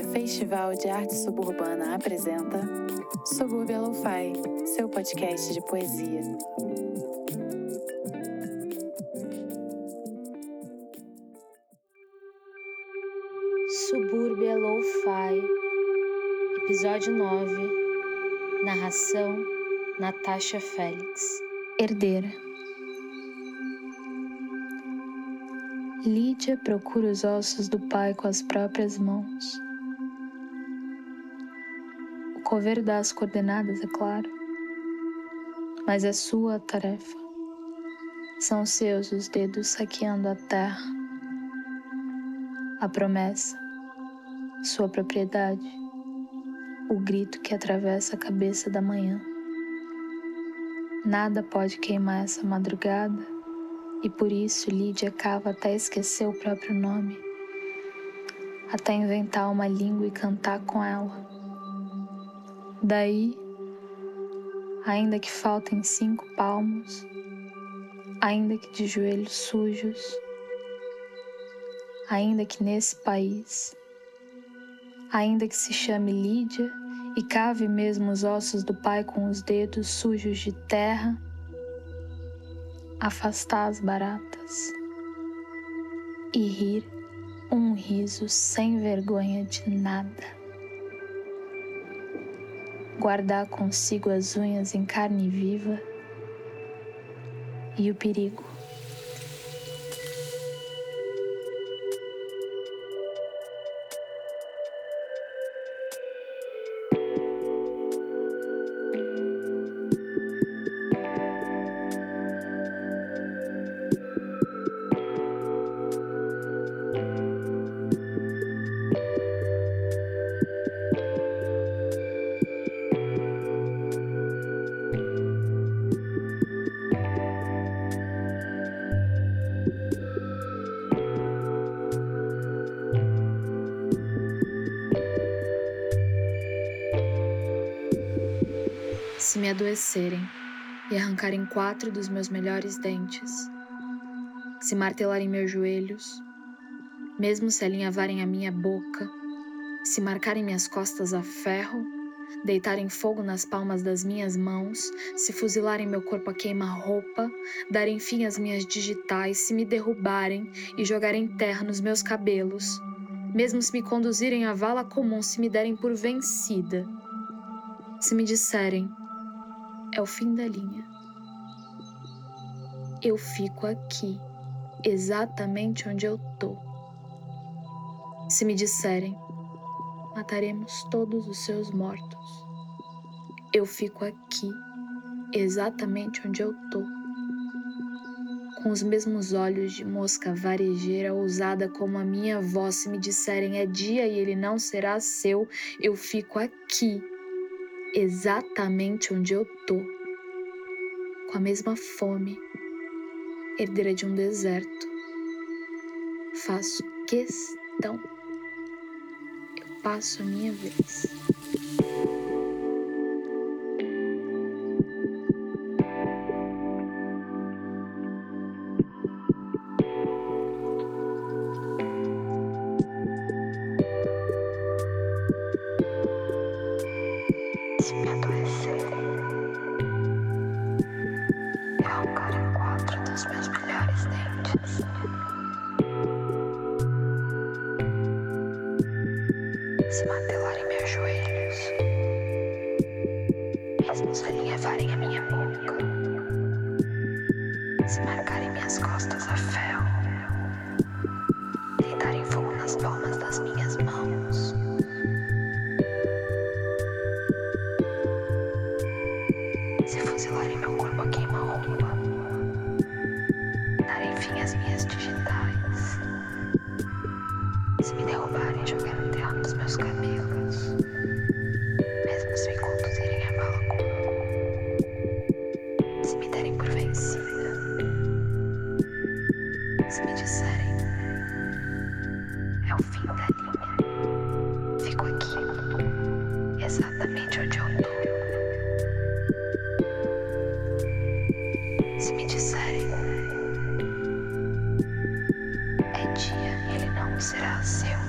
Brasília Festival de Arte Suburbana apresenta Subúrbia Lo-Fi, seu podcast de poesia. Subúrbia Lo-Fi, episódio 9, narração Natasha Félix. Herdeira. Lídia procura os ossos do pai com as próprias mãos. O coveiro dá as coordenadas, é claro, mas é sua tarefa. São seus os dedos saqueando a terra, a promessa, sua propriedade, o grito que atravessa a cabeça da manhã. Nada pode queimar essa madrugada e por isso Lídia cava até esquecer o próprio nome, até inventar uma língua e cantar com ela. Daí, ainda que faltem cinco palmos, ainda que de joelhos sujos, ainda que nesse país, ainda que se chame Lídia e cave mesmo os ossos do pai com os dedos sujos de terra, afastar as baratas e rir um riso sem vergonha de nada. Guardar consigo as unhas em carne viva e o perigo. Se me adoecerem e arrancarem quatro dos meus melhores dentes, se martelarem meus joelhos, mesmo se alinhavarem a minha boca, se marcarem minhas costas a ferro, deitarem fogo nas palmas das minhas mãos, se fuzilarem meu corpo a queima-roupa, darem fim às minhas digitais, se me derrubarem e jogarem terra nos meus cabelos, mesmo se me conduzirem à vala comum, se me derem por vencida, se me disserem é o fim da linha. Eu fico aqui, exatamente onde eu tô. Se me disserem, mataremos todos os seus mortos. Eu fico aqui, exatamente onde eu tô. Com os mesmos olhos de mosca varejeira ousada como a minha voz, se me disserem é dia e ele não será seu, eu fico aqui, exatamente onde eu tô, com a mesma fome, herdeira de um deserto. Faço questão. Eu passo a minha vez. Se martelarem meus joelhos, se alinhavarem a minha boca, se marcarem minhas costas a ferro, deitarem fogo nas palmas das minhas mãos. Se fuzilarem meu corpo a queima-roupa, darem fim às minhas digitais. Exatamente onde eu tô. Se me disserem é dia, ele não será seu.